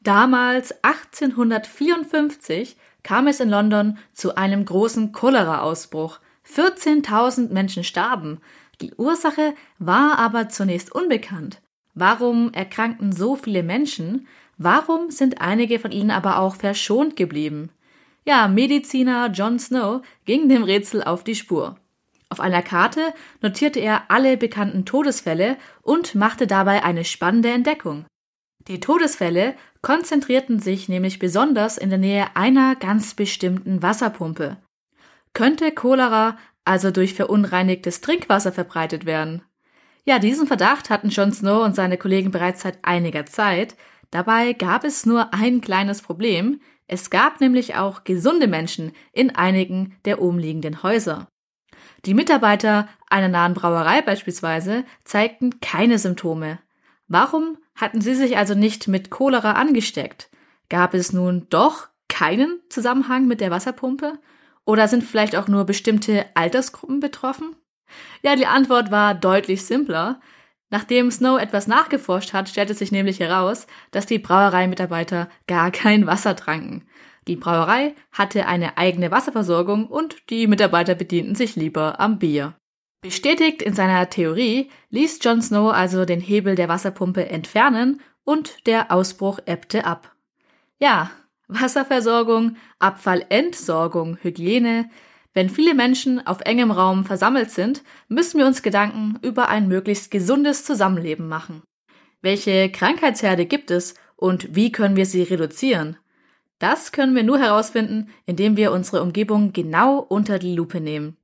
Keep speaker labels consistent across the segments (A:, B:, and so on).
A: Damals, 1854, kam es in London zu einem großen Cholera-Ausbruch. 14.000 Menschen starben. Die Ursache war aber zunächst unbekannt. Warum erkrankten so viele Menschen? Warum sind einige von ihnen aber auch verschont geblieben? Ja, Mediziner John Snow ging dem Rätsel auf die Spur. Auf einer Karte notierte er alle bekannten Todesfälle und machte dabei eine spannende Entdeckung. Die Todesfälle konzentrierten sich nämlich besonders in der Nähe einer ganz bestimmten Wasserpumpe. Könnte Cholera also durch verunreinigtes Trinkwasser verbreitet werden? Ja, diesen Verdacht hatten Jon Snow und seine Kollegen bereits seit einiger Zeit. Dabei gab es nur ein kleines Problem. Es gab nämlich auch gesunde Menschen in einigen der umliegenden Häuser. Die Mitarbeiter einer nahen Brauerei beispielsweise zeigten keine Symptome. Warum hatten sie sich also nicht mit Cholera angesteckt? Gab es nun doch keinen Zusammenhang mit der Wasserpumpe? Oder sind vielleicht auch nur bestimmte Altersgruppen betroffen? Ja, die Antwort war deutlich simpler. Nachdem Snow etwas nachgeforscht hat, stellte sich nämlich heraus, dass die Brauereimitarbeiter gar kein Wasser tranken. Die Brauerei hatte eine eigene Wasserversorgung und die Mitarbeiter bedienten sich lieber am Bier. Bestätigt in seiner Theorie ließ Jon Snow also den Hebel der Wasserpumpe entfernen und der Ausbruch ebbte ab. Ja, Wasserversorgung, Abfallentsorgung, Hygiene. Wenn viele Menschen auf engem Raum versammelt sind, müssen wir uns Gedanken über ein möglichst gesundes Zusammenleben machen. Welche Krankheitsherde gibt es und wie können wir sie reduzieren? Das können wir nur herausfinden, indem wir unsere Umgebung genau unter die Lupe nehmen.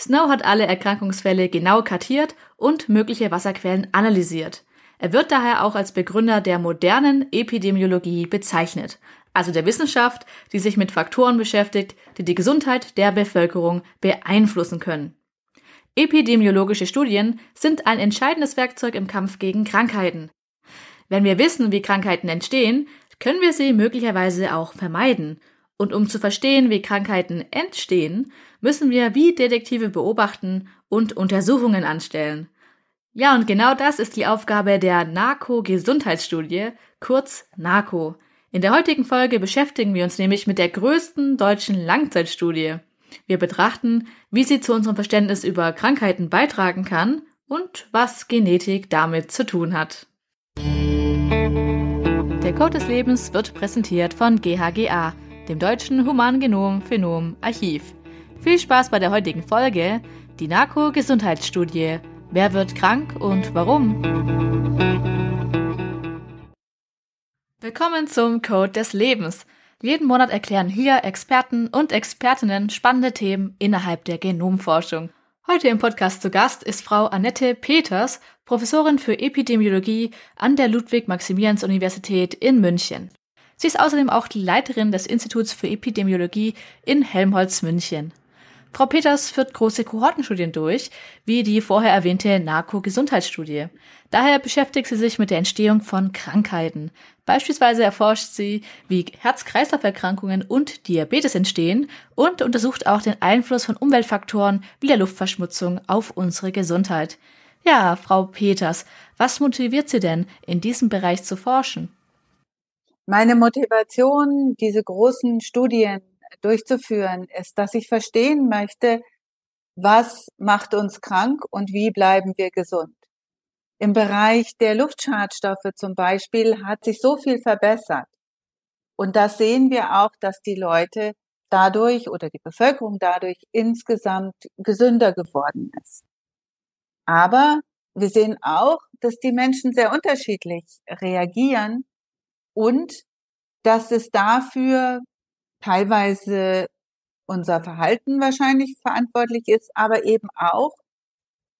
A: Snow hat alle Erkrankungsfälle genau kartiert und mögliche Wasserquellen analysiert. Er wird daher auch als Begründer der modernen Epidemiologie bezeichnet, also der Wissenschaft, die sich mit Faktoren beschäftigt, die die Gesundheit der Bevölkerung beeinflussen können. Epidemiologische Studien sind ein entscheidendes Werkzeug im Kampf gegen Krankheiten. Wenn wir wissen, wie Krankheiten entstehen, können wir sie möglicherweise auch vermeiden. Und um zu verstehen, wie Krankheiten entstehen, müssen wir wie Detektive beobachten und Untersuchungen anstellen. Ja, und genau das ist die Aufgabe der NARCO-Gesundheitsstudie, kurz NARCO. In der heutigen Folge beschäftigen wir uns nämlich mit der größten deutschen Langzeitstudie. Wir betrachten, wie sie zu unserem Verständnis über Krankheiten beitragen kann und was Genetik damit zu tun hat. Der Code des Lebens wird präsentiert von GHGA, dem Deutschen Humangenom Phenom Archiv. Viel Spaß bei der heutigen Folge, die Narko-Gesundheitsstudie. Wer wird krank und warum? Willkommen zum Code des Lebens. Jeden Monat erklären hier Experten und Expertinnen spannende Themen innerhalb der Genomforschung. Heute im Podcast zu Gast ist Frau Annette Peters, Professorin für Epidemiologie an der Ludwig-Maximilians-Universität in München. Sie ist außerdem auch die Leiterin des Instituts für Epidemiologie in Helmholtz München. Frau Peters führt große Kohortenstudien durch, wie die vorher erwähnte Narko-Gesundheitsstudie. Daher beschäftigt sie sich mit der Entstehung von Krankheiten. Beispielsweise erforscht sie, wie Herz-Kreislauf-Erkrankungen und Diabetes entstehen und untersucht auch den Einfluss von Umweltfaktoren wie der Luftverschmutzung auf unsere Gesundheit. Ja, Frau Peters, was motiviert Sie denn, in diesem Bereich zu forschen?
B: Meine Motivation, diese großen Studien durchzuführen, ist, dass ich verstehen möchte, was macht uns krank und wie bleiben wir gesund. Im Bereich der Luftschadstoffe zum Beispiel hat sich so viel verbessert. Und das sehen wir auch, dass die Leute dadurch oder die Bevölkerung dadurch insgesamt gesünder geworden ist. Aber wir sehen auch, dass die Menschen sehr unterschiedlich reagieren und dass es dafür teilweise unser Verhalten wahrscheinlich verantwortlich ist, aber eben auch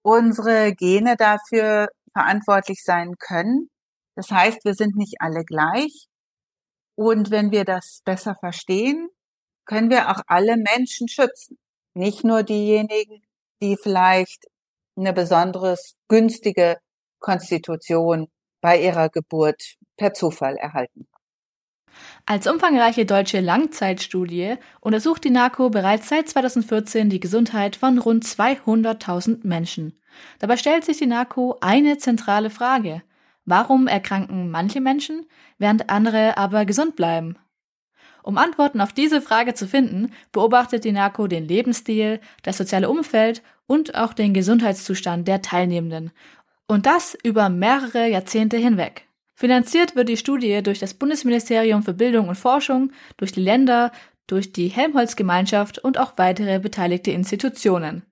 B: unsere Gene dafür verantwortlich sein können. Das heißt, wir sind nicht alle gleich. Und wenn wir das besser verstehen, können wir auch alle Menschen schützen. Nicht nur diejenigen, die vielleicht eine besonders günstige Konstitution bei ihrer Geburt per Zufall erhalten.
A: Als umfangreiche deutsche Langzeitstudie untersucht die NARCO bereits seit 2014 die Gesundheit von rund 200.000 Menschen. Dabei stellt sich die NARCO eine zentrale Frage. Warum erkranken manche Menschen, während andere aber gesund bleiben? Um Antworten auf diese Frage zu finden, beobachtet die NARCO den Lebensstil, das soziale Umfeld und auch den Gesundheitszustand der Teilnehmenden. Und das über mehrere Jahrzehnte hinweg. Finanziert wird die Studie durch das Bundesministerium für Bildung und Forschung, durch die Länder, durch die Helmholtz-Gemeinschaft und auch weitere beteiligte Institutionen.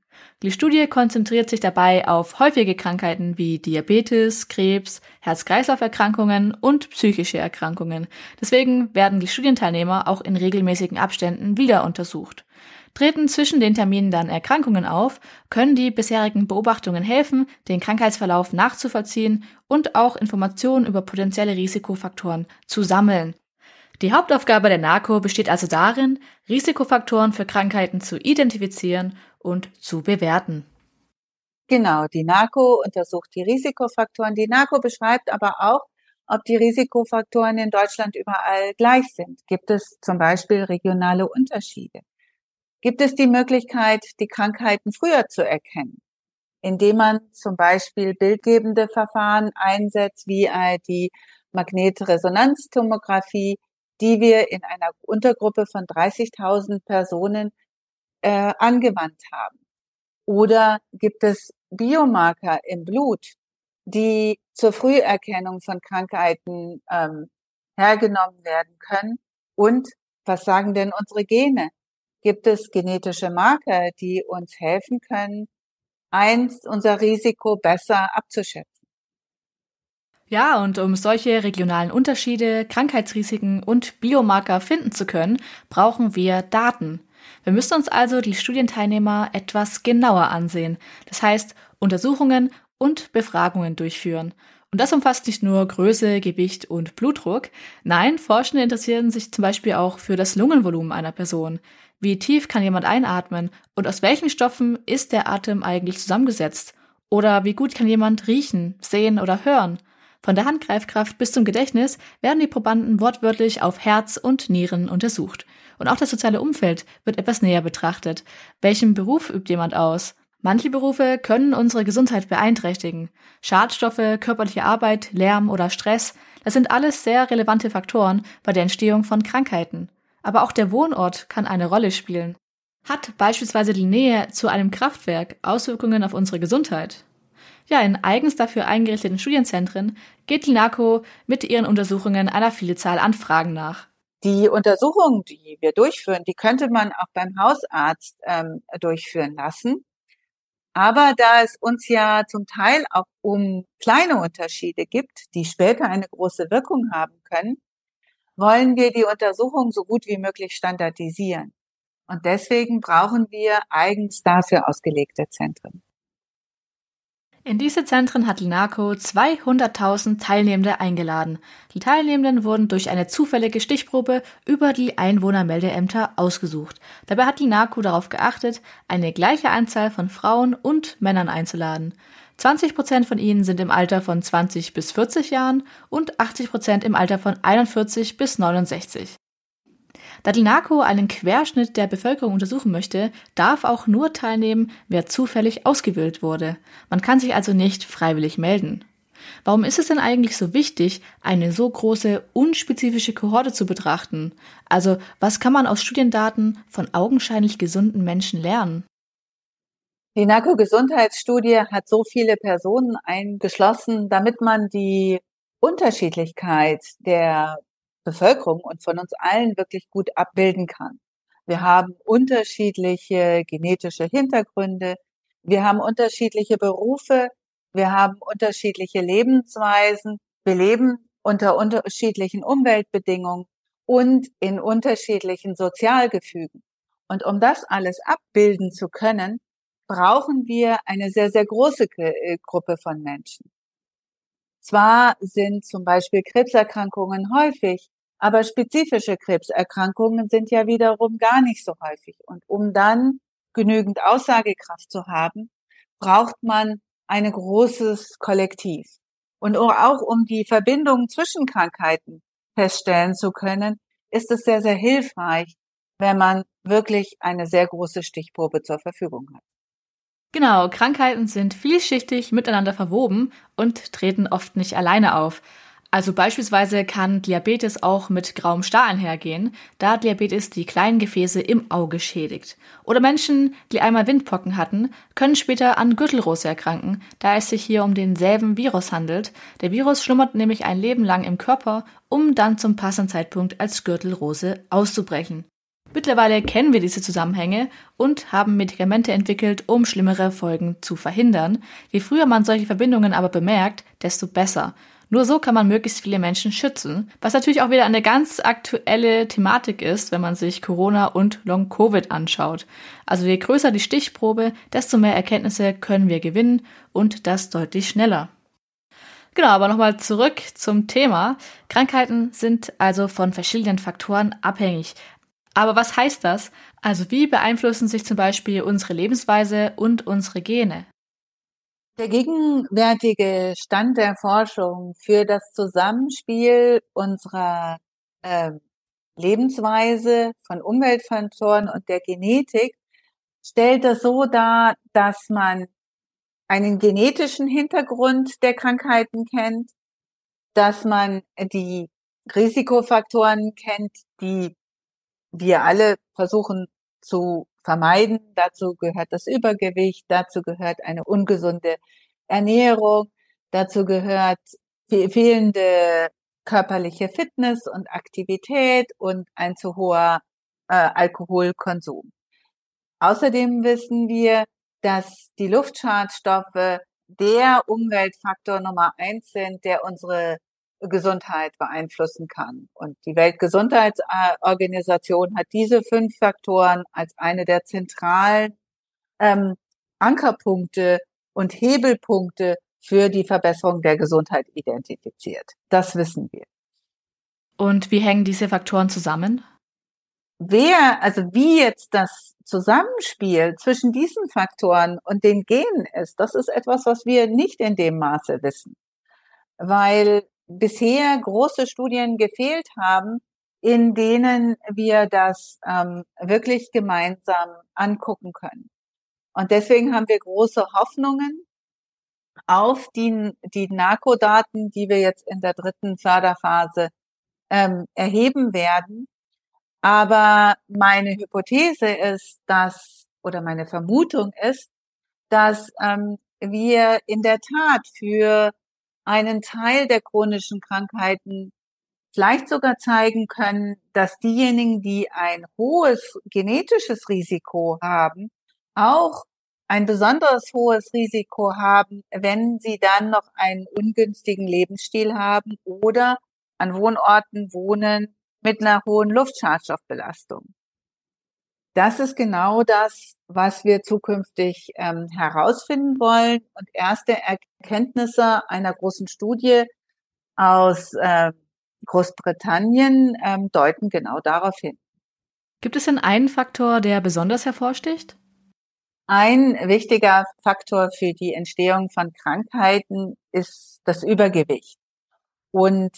A: Die Studie konzentriert sich dabei auf häufige Krankheiten wie Diabetes, Krebs, Herz-Kreislauf-Erkrankungen und psychische Erkrankungen. Deswegen werden die Studienteilnehmer auch in regelmäßigen Abständen wieder untersucht. Treten zwischen den Terminen dann Erkrankungen auf, können die bisherigen Beobachtungen helfen, den Krankheitsverlauf nachzuvollziehen und auch Informationen über potenzielle Risikofaktoren zu sammeln. Die Hauptaufgabe der NARCO besteht also darin, Risikofaktoren für Krankheiten zu identifizieren und zu bewerten.
B: Genau, die NARCO untersucht die Risikofaktoren. Die NARCO beschreibt aber auch, ob die Risikofaktoren in Deutschland überall gleich sind. Gibt es zum Beispiel regionale Unterschiede? Gibt es die Möglichkeit, die Krankheiten früher zu erkennen, indem man zum Beispiel bildgebende Verfahren einsetzt, wie die Magnetresonanztomographie, die wir in einer Untergruppe von 30.000 Personen äh, angewandt haben? Oder gibt es Biomarker im Blut, die zur Früherkennung von Krankheiten ähm, hergenommen werden können? Und was sagen denn unsere Gene? Gibt es genetische Marker, die uns helfen können, eins unser Risiko besser abzuschätzen?
A: Ja, und um solche regionalen Unterschiede, Krankheitsrisiken und Biomarker finden zu können, brauchen wir Daten. Wir müssen uns also die Studienteilnehmer etwas genauer ansehen, das heißt Untersuchungen und Befragungen durchführen. Und das umfasst nicht nur Größe, Gewicht und Blutdruck. Nein, Forschende interessieren sich zum Beispiel auch für das Lungenvolumen einer Person. Wie tief kann jemand einatmen und aus welchen Stoffen ist der Atem eigentlich zusammengesetzt? Oder wie gut kann jemand riechen, sehen oder hören? Von der Handgreifkraft bis zum Gedächtnis werden die Probanden wortwörtlich auf Herz und Nieren untersucht. Und auch das soziale Umfeld wird etwas näher betrachtet. Welchen Beruf übt jemand aus? Manche Berufe können unsere Gesundheit beeinträchtigen. Schadstoffe, körperliche Arbeit, Lärm oder Stress, das sind alles sehr relevante Faktoren bei der Entstehung von Krankheiten. Aber auch der Wohnort kann eine Rolle spielen. Hat beispielsweise die Nähe zu einem Kraftwerk Auswirkungen auf unsere Gesundheit? Ja, in eigens dafür eingerichteten Studienzentren geht die NACO mit ihren Untersuchungen einer Vielzahl an Fragen nach.
B: Die Untersuchungen, die wir durchführen, die könnte man auch beim Hausarzt ähm, durchführen lassen. Aber da es uns ja zum Teil auch um kleine Unterschiede gibt, die später eine große Wirkung haben können, wollen wir die Untersuchung so gut wie möglich standardisieren. Und deswegen brauchen wir eigens dafür ausgelegte Zentren.
A: In diese Zentren hat Linaco 200.000 Teilnehmende eingeladen. Die Teilnehmenden wurden durch eine zufällige Stichprobe über die Einwohnermeldeämter ausgesucht. Dabei hat Linaco darauf geachtet, eine gleiche Anzahl von Frauen und Männern einzuladen. 20 Prozent von ihnen sind im Alter von 20 bis 40 Jahren und 80 Prozent im Alter von 41 bis 69. Da die NACO einen Querschnitt der Bevölkerung untersuchen möchte, darf auch nur teilnehmen, wer zufällig ausgewählt wurde. Man kann sich also nicht freiwillig melden. Warum ist es denn eigentlich so wichtig, eine so große, unspezifische Kohorte zu betrachten? Also, was kann man aus Studiendaten von augenscheinlich gesunden Menschen lernen?
B: Die NACO-Gesundheitsstudie hat so viele Personen eingeschlossen, damit man die Unterschiedlichkeit der Bevölkerung und von uns allen wirklich gut abbilden kann. Wir haben unterschiedliche genetische Hintergründe, wir haben unterschiedliche Berufe, wir haben unterschiedliche Lebensweisen, wir leben unter unterschiedlichen Umweltbedingungen und in unterschiedlichen Sozialgefügen. Und um das alles abbilden zu können, brauchen wir eine sehr, sehr große äh, Gruppe von Menschen. Zwar sind zum Beispiel Krebserkrankungen häufig, aber spezifische Krebserkrankungen sind ja wiederum gar nicht so häufig. Und um dann genügend Aussagekraft zu haben, braucht man ein großes Kollektiv. Und auch um die Verbindungen zwischen Krankheiten feststellen zu können, ist es sehr, sehr hilfreich, wenn man wirklich eine sehr große Stichprobe zur Verfügung hat.
A: Genau, Krankheiten sind vielschichtig miteinander verwoben und treten oft nicht alleine auf. Also beispielsweise kann Diabetes auch mit grauem Star einhergehen, da Diabetes die kleinen Gefäße im Auge schädigt. Oder Menschen, die einmal Windpocken hatten, können später an Gürtelrose erkranken, da es sich hier um denselben Virus handelt. Der Virus schlummert nämlich ein Leben lang im Körper, um dann zum passenden Zeitpunkt als Gürtelrose auszubrechen. Mittlerweile kennen wir diese Zusammenhänge und haben Medikamente entwickelt, um schlimmere Folgen zu verhindern. Je früher man solche Verbindungen aber bemerkt, desto besser. Nur so kann man möglichst viele Menschen schützen, was natürlich auch wieder eine ganz aktuelle Thematik ist, wenn man sich Corona und Long-Covid anschaut. Also je größer die Stichprobe, desto mehr Erkenntnisse können wir gewinnen und das deutlich schneller. Genau, aber nochmal zurück zum Thema. Krankheiten sind also von verschiedenen Faktoren abhängig. Aber was heißt das? Also wie beeinflussen sich zum Beispiel unsere Lebensweise und unsere Gene?
B: Der gegenwärtige Stand der Forschung für das Zusammenspiel unserer äh, Lebensweise von Umweltfaktoren und der Genetik stellt das so dar, dass man einen genetischen Hintergrund der Krankheiten kennt, dass man die Risikofaktoren kennt, die wir alle versuchen zu vermeiden. Dazu gehört das Übergewicht, dazu gehört eine ungesunde Ernährung, dazu gehört fehlende körperliche Fitness und Aktivität und ein zu hoher äh, Alkoholkonsum. Außerdem wissen wir, dass die Luftschadstoffe der Umweltfaktor Nummer eins sind, der unsere Gesundheit beeinflussen kann. Und die Weltgesundheitsorganisation hat diese fünf Faktoren als eine der zentralen ähm, Ankerpunkte und Hebelpunkte für die Verbesserung der Gesundheit identifiziert. Das wissen wir.
A: Und wie hängen diese Faktoren zusammen?
B: Wer, also wie jetzt das Zusammenspiel zwischen diesen Faktoren und den Genen ist, das ist etwas, was wir nicht in dem Maße wissen. Weil bisher große Studien gefehlt haben, in denen wir das ähm, wirklich gemeinsam angucken können. Und deswegen haben wir große Hoffnungen auf die, die Narkodaten, die wir jetzt in der dritten Förderphase ähm, erheben werden. Aber meine Hypothese ist, dass, oder meine Vermutung ist, dass ähm, wir in der Tat für einen Teil der chronischen Krankheiten vielleicht sogar zeigen können, dass diejenigen, die ein hohes genetisches Risiko haben, auch ein besonders hohes Risiko haben, wenn sie dann noch einen ungünstigen Lebensstil haben oder an Wohnorten wohnen mit einer hohen Luftschadstoffbelastung. Das ist genau das, was wir zukünftig ähm, herausfinden wollen. Und erste Erkenntnisse einer großen Studie aus äh, Großbritannien ähm, deuten genau darauf hin.
A: Gibt es denn einen Faktor, der besonders hervorsticht?
B: Ein wichtiger Faktor für die Entstehung von Krankheiten ist das Übergewicht. Und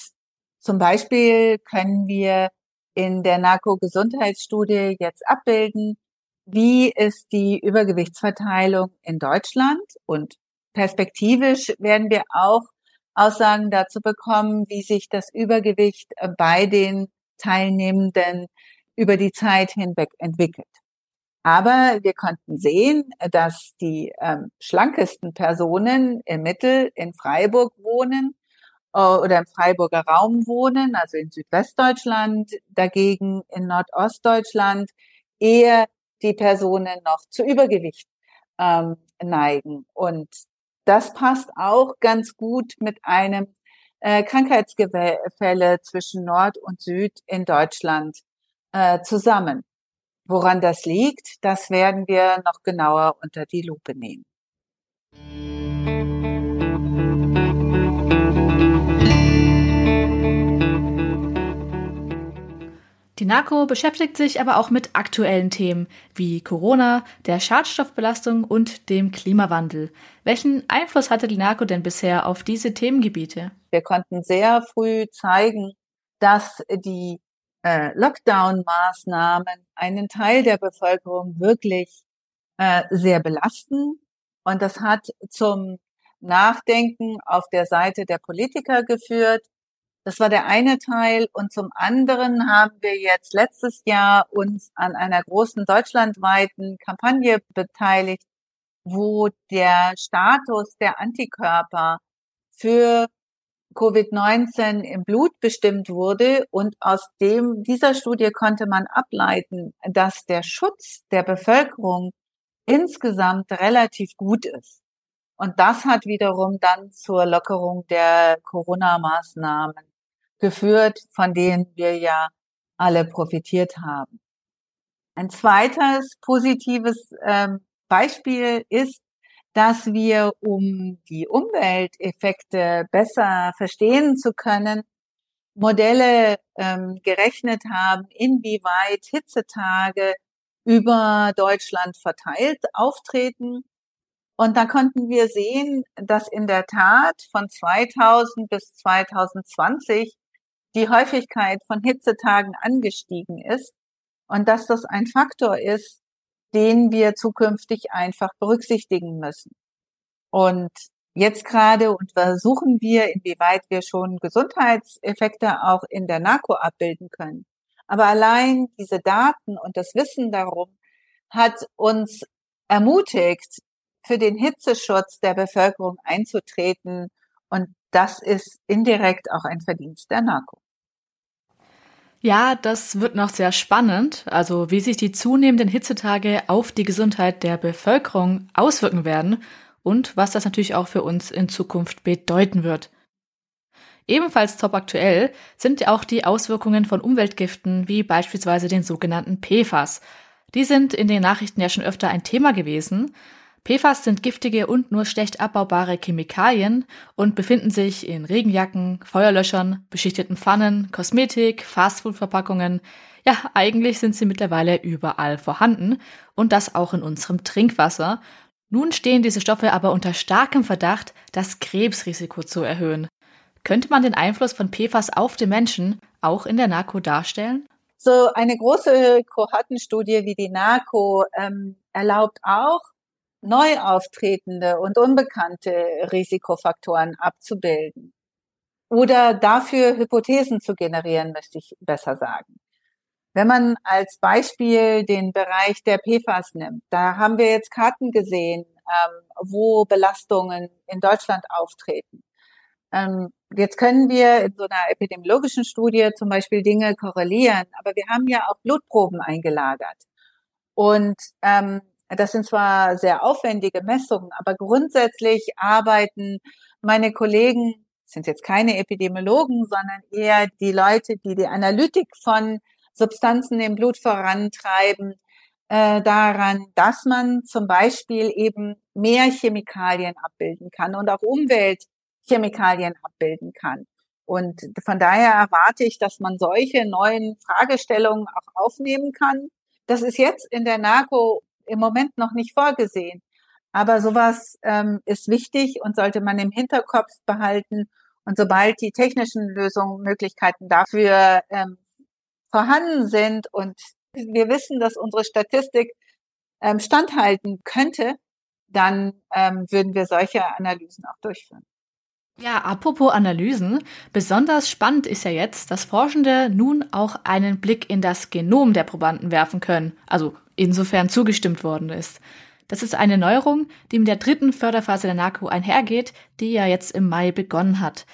B: zum Beispiel können wir in der Narko-Gesundheitsstudie jetzt abbilden, wie ist die Übergewichtsverteilung in Deutschland und perspektivisch werden wir auch Aussagen dazu bekommen, wie sich das Übergewicht äh, bei den Teilnehmenden über die Zeit hinweg entwickelt. Aber wir konnten sehen, dass die ähm, schlankesten Personen im Mittel in Freiburg wohnen äh, oder im Freiburger Raum wohnen, also in Südwestdeutschland, dagegen in Nordostdeutschland eher die Personen noch zu Übergewicht ähm, neigen. Und das passt auch ganz gut mit einem äh, Krankheitsgefälle zwischen Nord und Süd in Deutschland äh, zusammen. Woran das liegt, das werden wir noch genauer unter die Lupe nehmen.
A: Die NACO beschäftigt sich aber auch mit aktuellen Themen wie Corona, der Schadstoffbelastung und dem Klimawandel. Welchen Einfluss hatte die NACO denn bisher auf diese Themengebiete?
B: Wir konnten sehr früh zeigen, dass die äh, Lockdown-Maßnahmen einen Teil der Bevölkerung wirklich äh, sehr belasten Und das hat zum Nachdenken auf der Seite der Politiker geführt. Das war der eine Teil. Und zum anderen haben wir jetzt letztes Jahr uns an einer großen deutschlandweiten Kampagne beteiligt, wo der Status der Antikörper für Covid-19 im Blut bestimmt wurde. Und aus dem, dieser Studie konnte man ableiten, dass der Schutz der Bevölkerung insgesamt relativ gut ist. Und das hat wiederum dann zur Lockerung der Corona-Maßnahmen geführt, von denen wir ja alle profitiert haben. Ein zweites positives ähm, Beispiel ist, dass wir, um die Umwelteffekte besser verstehen zu können, Modelle ähm, gerechnet haben, inwieweit Hitzetage über Deutschland verteilt auftreten. Und da konnten wir sehen, dass in der Tat von 2000 bis 2020 die Häufigkeit von Hitzetagen angestiegen ist und dass das ein Faktor ist, den wir zukünftig einfach berücksichtigen müssen. Und jetzt gerade untersuchen wir, inwieweit wir schon Gesundheitseffekte auch in der NARCO abbilden können. Aber allein diese Daten und das Wissen darum hat uns ermutigt, für den Hitzeschutz der Bevölkerung einzutreten. Und das ist indirekt auch ein Verdienst der NARCO.
A: Ja, das wird noch sehr spannend, also wie sich die zunehmenden Hitzetage auf die Gesundheit der Bevölkerung auswirken werden und was das natürlich auch für uns in Zukunft bedeuten wird. Ebenfalls top aktuell sind auch die Auswirkungen von Umweltgiften wie beispielsweise den sogenannten PFAS. Die sind in den Nachrichten ja schon öfter ein Thema gewesen PFAS sind giftige und nur schlecht abbaubare Chemikalien und befinden sich in Regenjacken, Feuerlöschern, beschichteten Pfannen, Kosmetik, Fastfood-Verpackungen. Ja, eigentlich sind sie mittlerweile überall vorhanden und das auch in unserem Trinkwasser. Nun stehen diese Stoffe aber unter starkem Verdacht, das Krebsrisiko zu erhöhen. Könnte man den Einfluss von PFAS auf den Menschen auch in der Narko darstellen?
B: So eine große Kohortenstudie wie die Narko ähm, erlaubt auch, neu auftretende und unbekannte Risikofaktoren abzubilden oder dafür Hypothesen zu generieren, möchte ich besser sagen. Wenn man als Beispiel den Bereich der PFAS nimmt, da haben wir jetzt Karten gesehen, ähm, wo Belastungen in Deutschland auftreten. Ähm, jetzt können wir in so einer epidemiologischen Studie zum Beispiel Dinge korrelieren, aber wir haben ja auch Blutproben eingelagert. Und ähm, das sind zwar sehr aufwendige Messungen, aber grundsätzlich arbeiten meine Kollegen, sind jetzt keine Epidemiologen, sondern eher die Leute, die die Analytik von Substanzen im Blut vorantreiben, äh, daran, dass man zum Beispiel eben mehr Chemikalien abbilden kann und auch Umweltchemikalien abbilden kann. Und von daher erwarte ich, dass man solche neuen Fragestellungen auch aufnehmen kann. Das ist jetzt in der NARCO im Moment noch nicht vorgesehen. Aber sowas ähm, ist wichtig und sollte man im Hinterkopf behalten. Und sobald die technischen Lösungen, Möglichkeiten dafür ähm, vorhanden sind und wir wissen, dass unsere Statistik ähm, standhalten könnte, dann ähm, würden wir solche Analysen auch durchführen.
A: Ja, apropos Analysen, besonders spannend ist ja jetzt, dass Forschende nun auch einen Blick in das Genom der Probanden werfen können, also insofern zugestimmt worden ist. Das ist eine Neuerung, die mit der dritten Förderphase der NACO einhergeht, die ja jetzt im Mai begonnen hat.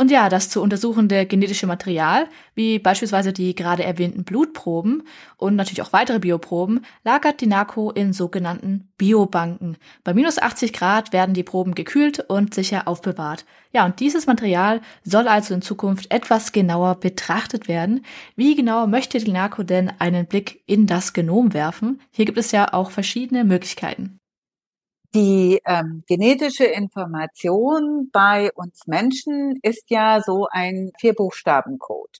A: Und ja, das zu untersuchende genetische Material, wie beispielsweise die gerade erwähnten Blutproben und natürlich auch weitere Bioproben, lagert die NACO in sogenannten Biobanken. Bei minus 80 Grad werden die Proben gekühlt und sicher aufbewahrt. Ja, und dieses Material soll also in Zukunft etwas genauer betrachtet werden. Wie genau möchte die NACO denn einen Blick in das Genom werfen? Hier gibt es ja auch verschiedene Möglichkeiten.
B: Die ähm, genetische Information bei uns Menschen ist ja so ein Vierbuchstabencode.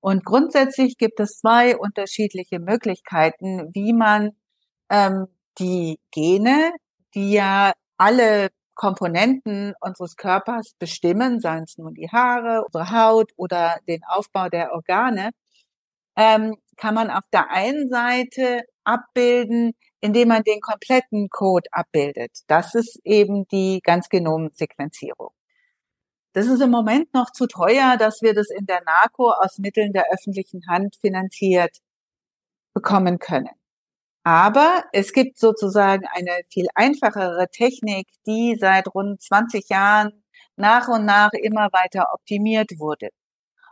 B: Und grundsätzlich gibt es zwei unterschiedliche Möglichkeiten, wie man ähm, die Gene, die ja alle Komponenten unseres Körpers bestimmen, seien es nun die Haare, unsere Haut oder den Aufbau der Organe, ähm, kann man auf der einen Seite abbilden, indem man den kompletten Code abbildet. Das ist eben die Ganzgenomsequenzierung. Das ist im Moment noch zu teuer, dass wir das in der NACO aus Mitteln der öffentlichen Hand finanziert bekommen können. Aber es gibt sozusagen eine viel einfachere Technik, die seit rund 20 Jahren nach und nach immer weiter optimiert wurde.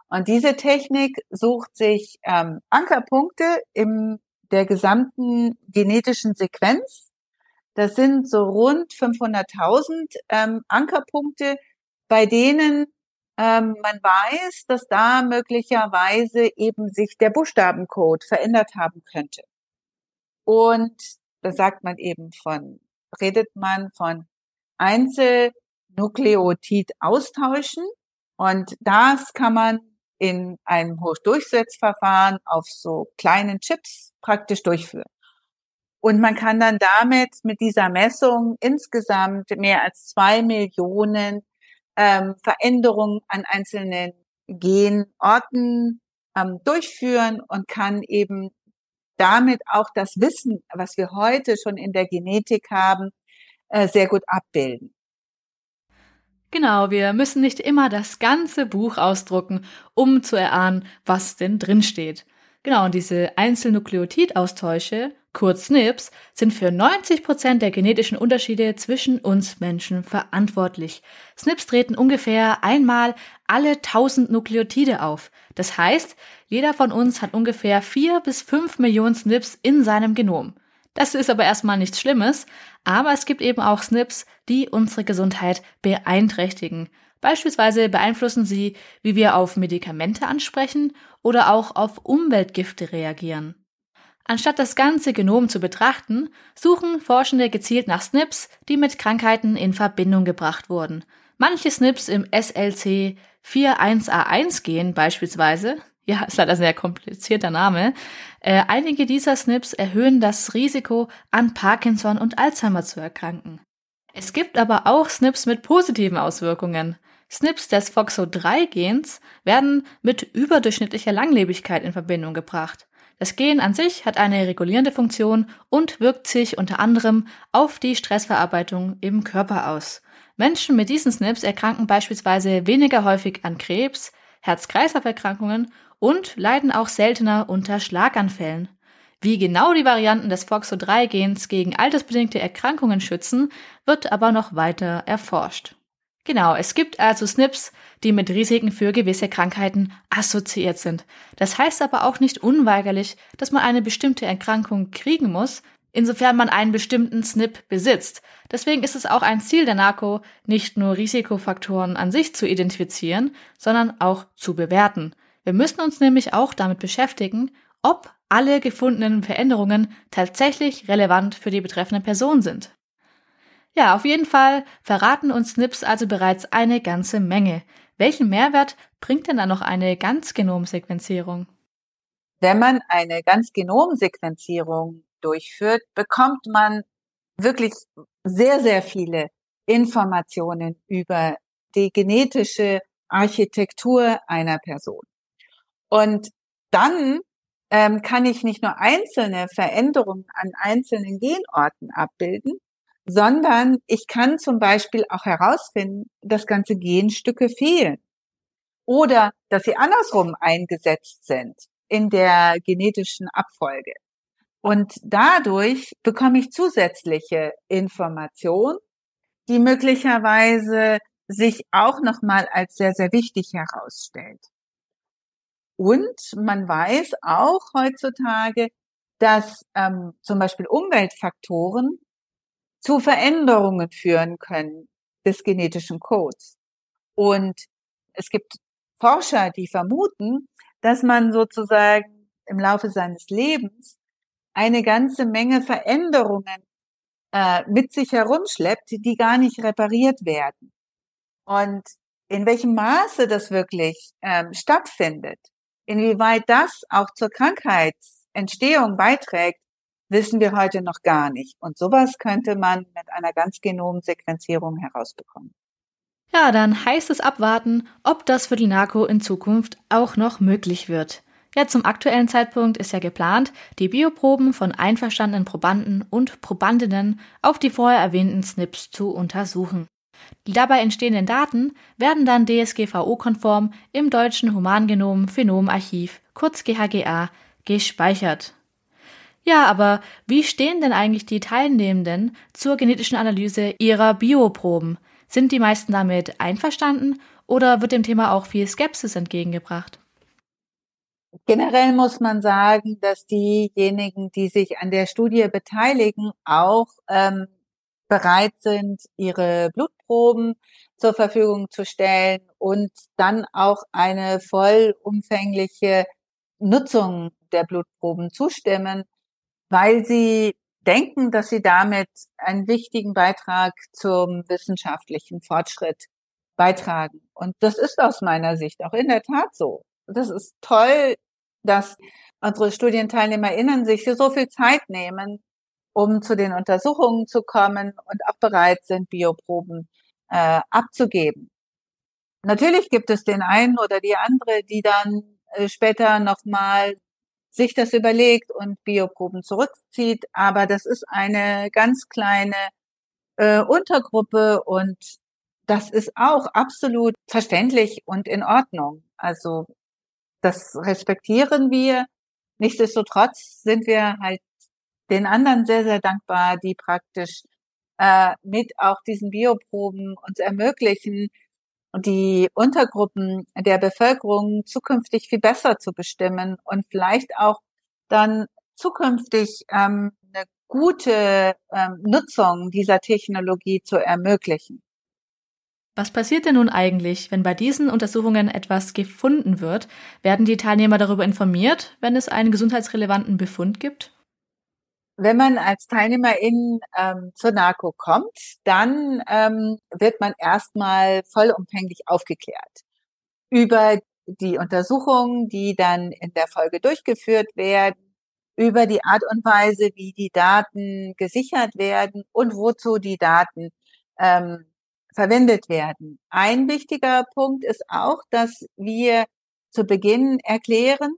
B: Und diese Technik sucht sich ähm, Ankerpunkte im der gesamten genetischen Sequenz. Das sind so rund 500.000 ähm, Ankerpunkte, bei denen ähm, man weiß, dass da möglicherweise eben sich der Buchstabencode verändert haben könnte. Und da sagt man eben von, redet man von Einzelnukleotid austauschen. Und das kann man in einem Hochdurchsetzverfahren auf so kleinen Chips praktisch durchführen. Und man kann dann damit mit dieser Messung insgesamt mehr als zwei Millionen ähm, Veränderungen an einzelnen Genorten ähm, durchführen und kann eben damit auch das Wissen, was wir heute schon in der Genetik haben, äh, sehr gut abbilden.
A: Genau, wir müssen nicht immer das ganze Buch ausdrucken, um zu erahnen, was denn drin steht. Genau, und diese Einzelnukleotidaustausche, kurz SNPs, sind für 90 Prozent der genetischen Unterschiede zwischen uns Menschen verantwortlich. SNPs treten ungefähr einmal alle 1000 Nukleotide auf. Das heißt, jeder von uns hat ungefähr 4 bis 5 Millionen SNPs in seinem Genom. Das ist aber erstmal nichts Schlimmes, aber es gibt eben auch SNPs, die unsere Gesundheit beeinträchtigen. Beispielsweise beeinflussen sie, wie wir auf Medikamente ansprechen oder auch auf Umweltgifte reagieren. Anstatt das ganze Genom zu betrachten, suchen Forschende gezielt nach SNPs, die mit Krankheiten in Verbindung gebracht wurden. Manche SNPs im SLC 41A1-Gen beispielsweise ja, ist leider ein sehr komplizierter Name. Äh, einige dieser SNPs erhöhen das Risiko, an Parkinson und Alzheimer zu erkranken. Es gibt aber auch SNPs mit positiven Auswirkungen. SNPs des FOXO3-Gens werden mit überdurchschnittlicher Langlebigkeit in Verbindung gebracht. Das Gen an sich hat eine regulierende Funktion und wirkt sich unter anderem auf die Stressverarbeitung im Körper aus. Menschen mit diesen SNPs erkranken beispielsweise weniger häufig an Krebs, Herz-Kreislauf-Erkrankungen und leiden auch seltener unter Schlaganfällen. Wie genau die Varianten des FOXO3-Gens gegen altersbedingte Erkrankungen schützen, wird aber noch weiter erforscht. Genau, es gibt also SNPs, die mit Risiken für gewisse Krankheiten assoziiert sind. Das heißt aber auch nicht unweigerlich, dass man eine bestimmte Erkrankung kriegen muss, insofern man einen bestimmten SNP besitzt. Deswegen ist es auch ein Ziel der NARCO, nicht nur Risikofaktoren an sich zu identifizieren, sondern auch zu bewerten. Wir müssen uns nämlich auch damit beschäftigen, ob alle gefundenen Veränderungen tatsächlich relevant für die betreffende Person sind. Ja, auf jeden Fall verraten uns SNPs also bereits eine ganze Menge. Welchen Mehrwert bringt denn da noch eine Ganzgenomsequenzierung?
B: Wenn man eine Ganzgenomsequenzierung durchführt, bekommt man wirklich sehr, sehr viele Informationen über die genetische Architektur einer Person. Und dann ähm, kann ich nicht nur einzelne Veränderungen an einzelnen Genorten abbilden, sondern ich kann zum Beispiel auch herausfinden, dass ganze Genstücke fehlen oder dass sie andersrum eingesetzt sind in der genetischen Abfolge. Und dadurch bekomme ich zusätzliche Information, die möglicherweise sich auch nochmal als sehr, sehr wichtig herausstellt. Und man weiß auch heutzutage, dass ähm, zum Beispiel Umweltfaktoren zu Veränderungen führen können des genetischen Codes. Und es gibt Forscher, die vermuten, dass man sozusagen im Laufe seines Lebens eine ganze Menge Veränderungen äh, mit sich herumschleppt, die gar nicht repariert werden. Und in welchem Maße das wirklich ähm, stattfindet, Inwieweit das auch zur Krankheitsentstehung beiträgt, wissen wir heute noch gar nicht. Und sowas könnte man mit einer Ganzgenomsequenzierung herausbekommen.
A: Ja, dann heißt es abwarten, ob das für die NARCO in Zukunft auch noch möglich wird. Ja, zum aktuellen Zeitpunkt ist ja geplant, die Bioproben von einverstandenen Probanden und Probandinnen auf die vorher erwähnten SNPs zu untersuchen. Die dabei entstehenden Daten werden dann DSGVO-konform im deutschen Humangenom-Phenom-Archiv, kurz GHGA, gespeichert. Ja, aber wie stehen denn eigentlich die Teilnehmenden zur genetischen Analyse ihrer Bioproben? Sind die meisten damit einverstanden oder wird dem Thema auch viel Skepsis entgegengebracht?
B: Generell muss man sagen, dass diejenigen, die sich an der Studie beteiligen, auch ähm, bereit sind, ihre Blutproben zur Verfügung zu stellen und dann auch eine vollumfängliche Nutzung der Blutproben zustimmen, weil sie denken, dass sie damit einen wichtigen Beitrag zum wissenschaftlichen Fortschritt beitragen. Und das ist aus meiner Sicht auch in der Tat so. Das ist toll, dass unsere StudienteilnehmerInnen sich so viel Zeit nehmen, um zu den Untersuchungen zu kommen und auch bereit sind, Bioproben äh, abzugeben. Natürlich gibt es den einen oder die andere, die dann äh, später nochmal sich das überlegt und Bioproben zurückzieht. Aber das ist eine ganz kleine äh, Untergruppe und das ist auch absolut verständlich und in Ordnung. Also das respektieren wir. Nichtsdestotrotz sind wir halt den anderen sehr, sehr dankbar, die praktisch äh, mit auch diesen Bioproben uns ermöglichen, die Untergruppen der Bevölkerung zukünftig viel besser zu bestimmen und vielleicht auch dann zukünftig ähm, eine gute ähm, Nutzung dieser Technologie zu ermöglichen.
A: Was passiert denn nun eigentlich, wenn bei diesen Untersuchungen etwas gefunden wird? Werden die Teilnehmer darüber informiert, wenn es einen gesundheitsrelevanten Befund gibt?
B: Wenn man als Teilnehmerin ähm, zur Narko kommt, dann ähm, wird man erstmal vollumfänglich aufgeklärt über die Untersuchungen, die dann in der Folge durchgeführt werden, über die Art und Weise, wie die Daten gesichert werden und wozu die Daten ähm, verwendet werden. Ein wichtiger Punkt ist auch, dass wir zu Beginn erklären,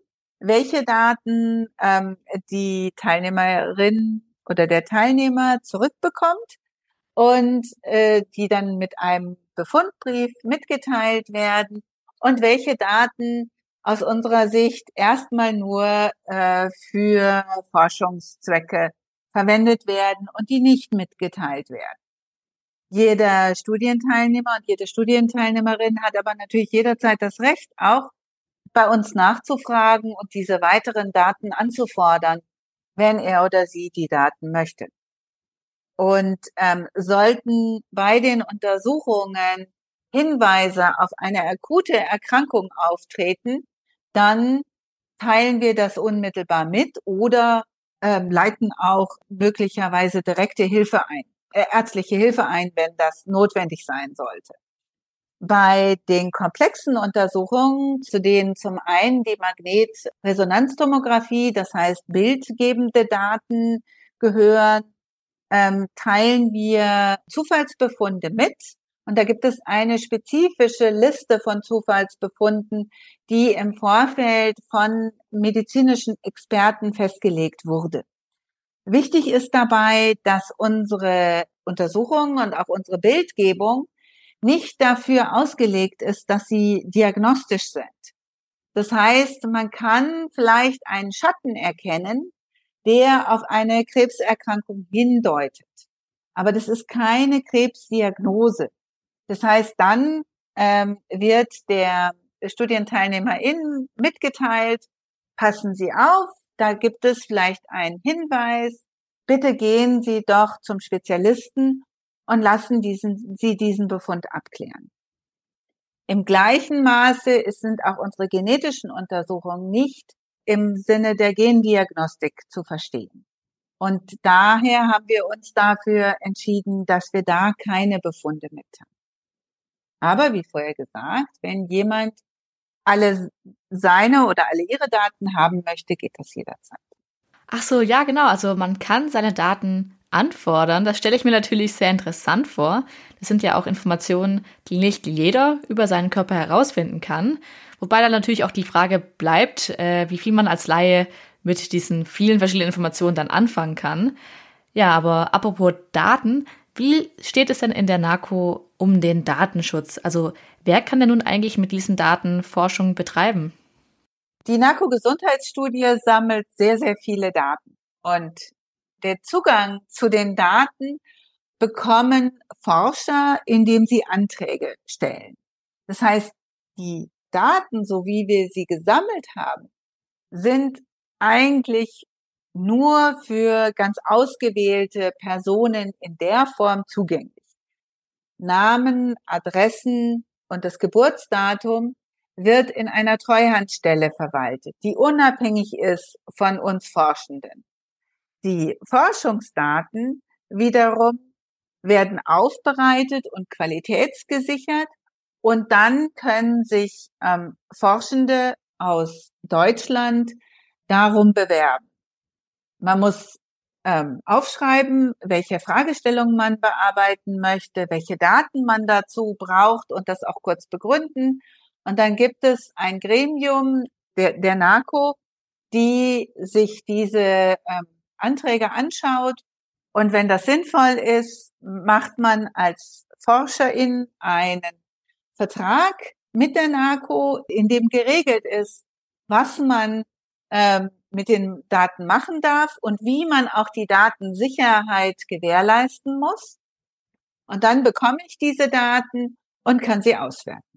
B: welche Daten ähm, die Teilnehmerin oder der Teilnehmer zurückbekommt und äh, die dann mit einem Befundbrief mitgeteilt werden und welche Daten aus unserer Sicht erstmal nur äh, für Forschungszwecke verwendet werden und die nicht mitgeteilt werden. Jeder Studienteilnehmer und jede Studienteilnehmerin hat aber natürlich jederzeit das Recht, auch bei uns nachzufragen und diese weiteren Daten anzufordern, wenn er oder sie die Daten möchte. Und ähm, sollten bei den Untersuchungen Hinweise auf eine akute Erkrankung auftreten, dann teilen wir das unmittelbar mit oder ähm, leiten auch möglicherweise direkte Hilfe ein, äh, ärztliche Hilfe ein, wenn das notwendig sein sollte. Bei den komplexen Untersuchungen, zu denen zum einen die Magnetresonanztomographie, das heißt bildgebende Daten gehören, ähm, teilen wir Zufallsbefunde mit. Und da gibt es eine spezifische Liste von Zufallsbefunden, die im Vorfeld von medizinischen Experten festgelegt wurde. Wichtig ist dabei, dass unsere Untersuchungen und auch unsere Bildgebung nicht dafür ausgelegt ist, dass sie diagnostisch sind. Das heißt, man kann vielleicht einen Schatten erkennen, der auf eine Krebserkrankung hindeutet. Aber das ist keine Krebsdiagnose. Das heißt, dann ähm, wird der Studienteilnehmerin mitgeteilt, passen Sie auf, da gibt es vielleicht einen Hinweis, bitte gehen Sie doch zum Spezialisten und lassen diesen, sie diesen Befund abklären. Im gleichen Maße sind auch unsere genetischen Untersuchungen nicht im Sinne der Gendiagnostik zu verstehen. Und daher haben wir uns dafür entschieden, dass wir da keine Befunde mitteilen. Aber wie vorher gesagt, wenn jemand alle seine oder alle ihre Daten haben möchte, geht das jederzeit.
A: Ach so, ja, genau. Also man kann seine Daten anfordern. Das stelle ich mir natürlich sehr interessant vor. Das sind ja auch Informationen, die nicht jeder über seinen Körper herausfinden kann. Wobei dann natürlich auch die Frage bleibt, äh, wie viel man als Laie mit diesen vielen verschiedenen Informationen dann anfangen kann. Ja, aber apropos Daten, wie steht es denn in der NACO um den Datenschutz? Also wer kann denn nun eigentlich mit diesen Daten Forschung betreiben?
B: Die NACO-Gesundheitsstudie sammelt sehr, sehr viele Daten. Und der Zugang zu den Daten bekommen Forscher, indem sie Anträge stellen. Das heißt, die Daten, so wie wir sie gesammelt haben, sind eigentlich nur für ganz ausgewählte Personen in der Form zugänglich. Namen, Adressen und das Geburtsdatum wird in einer Treuhandstelle verwaltet, die unabhängig ist von uns Forschenden. Die Forschungsdaten wiederum werden aufbereitet und qualitätsgesichert und dann können sich ähm, Forschende aus Deutschland darum bewerben. Man muss ähm, aufschreiben, welche Fragestellungen man bearbeiten möchte, welche Daten man dazu braucht und das auch kurz begründen. Und dann gibt es ein Gremium der, der NACO, die sich diese ähm, Anträge anschaut. Und wenn das sinnvoll ist, macht man als Forscherin einen Vertrag mit der NACO, in dem geregelt ist, was man ähm, mit den Daten machen darf und wie man auch die Datensicherheit gewährleisten muss. Und dann bekomme ich diese Daten und kann sie auswerten.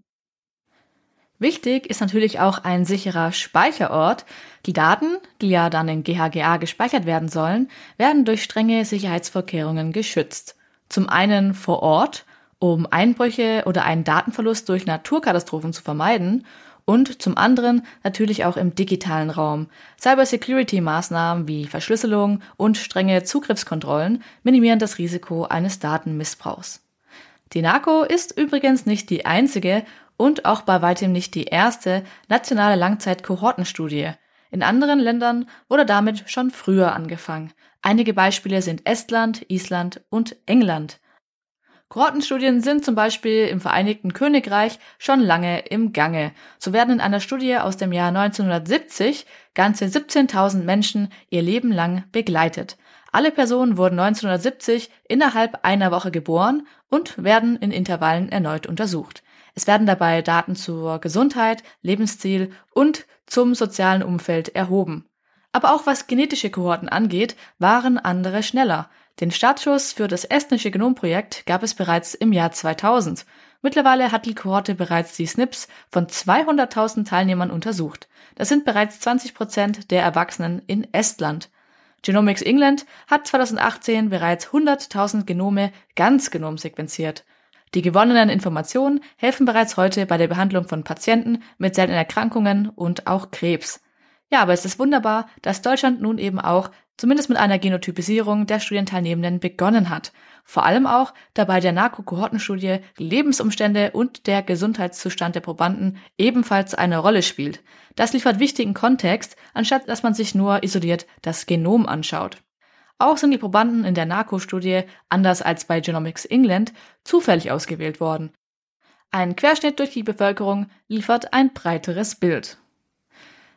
A: Wichtig ist natürlich auch ein sicherer Speicherort. Die Daten, die ja dann in GHGA gespeichert werden sollen, werden durch strenge Sicherheitsvorkehrungen geschützt. Zum einen vor Ort, um Einbrüche oder einen Datenverlust durch Naturkatastrophen zu vermeiden und zum anderen natürlich auch im digitalen Raum. Cybersecurity-Maßnahmen wie Verschlüsselung und strenge Zugriffskontrollen minimieren das Risiko eines Datenmissbrauchs. Die NACO ist übrigens nicht die einzige und auch bei weitem nicht die erste nationale Langzeitkohortenstudie. In anderen Ländern wurde damit schon früher angefangen. Einige Beispiele sind Estland, Island und England. Kohortenstudien sind zum Beispiel im Vereinigten Königreich schon lange im Gange. So werden in einer Studie aus dem Jahr 1970 ganze 17.000 Menschen ihr Leben lang begleitet. Alle Personen wurden 1970 innerhalb einer Woche geboren und werden in Intervallen erneut untersucht. Es werden dabei Daten zur Gesundheit, Lebensziel und zum sozialen Umfeld erhoben. Aber auch was genetische Kohorten angeht, waren andere schneller. Den Startschuss für das estnische Genomprojekt gab es bereits im Jahr 2000. Mittlerweile hat die Kohorte bereits die SNPs von 200.000 Teilnehmern untersucht. Das sind bereits 20 Prozent der Erwachsenen in Estland. Genomics England hat 2018 bereits 100.000 Genome ganz Genom sequenziert. Die gewonnenen Informationen helfen bereits heute bei der Behandlung von Patienten mit seltenen Erkrankungen und auch Krebs. Ja, aber es ist wunderbar, dass Deutschland nun eben auch zumindest mit einer Genotypisierung der Studienteilnehmenden begonnen hat. Vor allem auch, da bei der NARCO-Kohortenstudie die Lebensumstände und der Gesundheitszustand der Probanden ebenfalls eine Rolle spielt. Das liefert wichtigen Kontext, anstatt dass man sich nur isoliert das Genom anschaut. Auch sind die Probanden in der NARCO-Studie, anders als bei Genomics England, zufällig ausgewählt worden. Ein Querschnitt durch die Bevölkerung liefert ein breiteres Bild.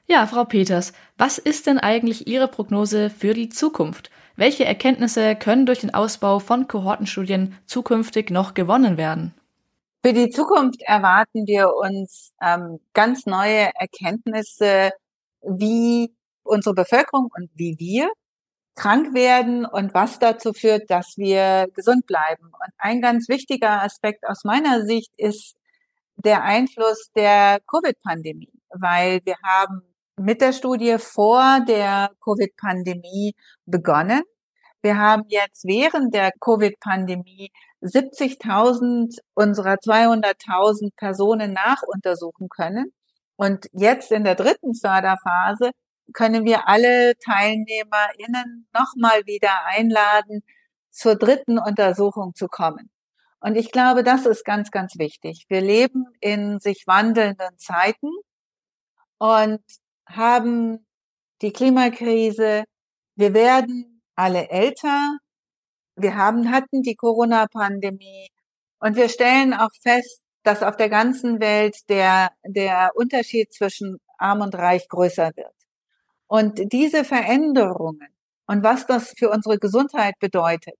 A: Ja, Frau Peters, was ist denn eigentlich Ihre Prognose für die Zukunft? Welche Erkenntnisse können durch den Ausbau von Kohortenstudien zukünftig noch gewonnen werden?
B: Für die Zukunft erwarten wir uns ähm, ganz neue Erkenntnisse, wie unsere Bevölkerung und wie wir krank werden und was dazu führt, dass wir gesund bleiben. Und ein ganz wichtiger Aspekt aus meiner Sicht ist der Einfluss der Covid-Pandemie, weil wir haben mit der Studie vor der Covid-Pandemie begonnen. Wir haben jetzt während der Covid-Pandemie 70.000 unserer 200.000 Personen nachuntersuchen können. Und jetzt in der dritten Förderphase können wir alle TeilnehmerInnen nochmal wieder einladen, zur dritten Untersuchung zu kommen. Und ich glaube, das ist ganz, ganz wichtig. Wir leben in sich wandelnden Zeiten und haben die Klimakrise. Wir werden alle älter. Wir haben, hatten die Corona-Pandemie. Und wir stellen auch fest, dass auf der ganzen Welt der, der Unterschied zwischen arm und reich größer wird. Und diese Veränderungen und was das für unsere Gesundheit bedeutet,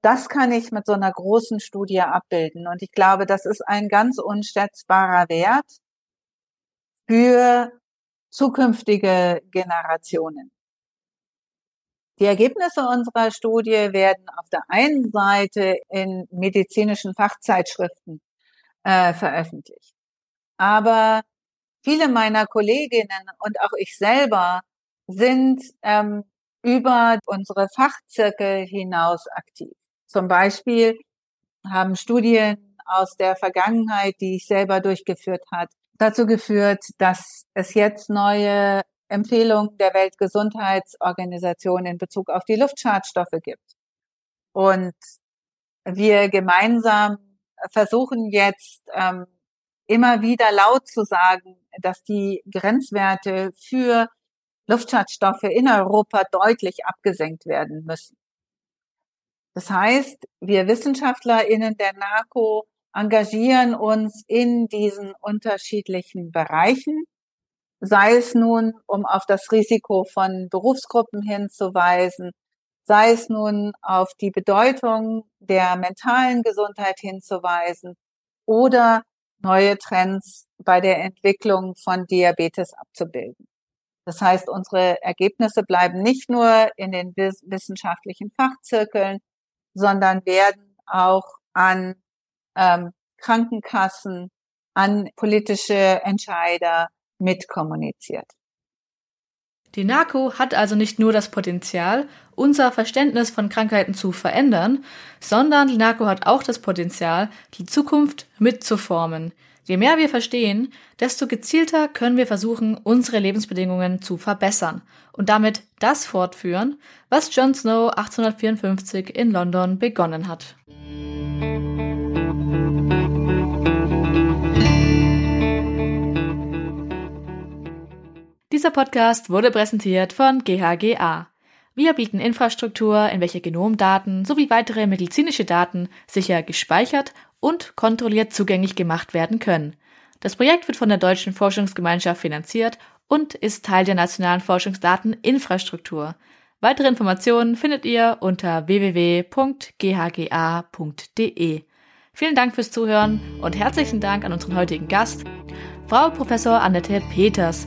B: das kann ich mit so einer großen Studie abbilden. Und ich glaube, das ist ein ganz unschätzbarer Wert für zukünftige Generationen. Die Ergebnisse unserer Studie werden auf der einen Seite in medizinischen Fachzeitschriften äh, veröffentlicht. Aber viele meiner Kolleginnen und auch ich selber sind ähm, über unsere Fachzirkel hinaus aktiv. Zum Beispiel haben Studien aus der Vergangenheit, die ich selber durchgeführt hat, dazu geführt, dass es jetzt neue Empfehlungen der Weltgesundheitsorganisation in Bezug auf die Luftschadstoffe gibt. Und wir gemeinsam versuchen jetzt ähm, immer wieder laut zu sagen, dass die Grenzwerte für Luftschadstoffe in Europa deutlich abgesenkt werden müssen. Das heißt, wir WissenschaftlerInnen der NACO engagieren uns in diesen unterschiedlichen Bereichen, sei es nun, um auf das Risiko von Berufsgruppen hinzuweisen, sei es nun auf die Bedeutung der mentalen Gesundheit hinzuweisen oder neue Trends bei der Entwicklung von Diabetes abzubilden. Das heißt, unsere Ergebnisse bleiben nicht nur in den wissenschaftlichen Fachzirkeln, sondern werden auch an ähm, Krankenkassen, an politische Entscheider mitkommuniziert.
A: Die NACO hat also nicht nur das Potenzial, unser Verständnis von Krankheiten zu verändern, sondern die NACO hat auch das Potenzial, die Zukunft mitzuformen. Je mehr wir verstehen, desto gezielter können wir versuchen, unsere Lebensbedingungen zu verbessern und damit das fortführen, was Jon Snow 1854 in London begonnen hat. Dieser Podcast wurde präsentiert von GHGA. Wir bieten Infrastruktur, in welcher Genomdaten sowie weitere medizinische Daten sicher gespeichert und kontrolliert zugänglich gemacht werden können. Das Projekt wird von der Deutschen Forschungsgemeinschaft finanziert und ist Teil der nationalen Forschungsdateninfrastruktur. Weitere Informationen findet ihr unter www.ghga.de. Vielen Dank fürs Zuhören und herzlichen Dank an unseren heutigen Gast, Frau Professor Annette Peters.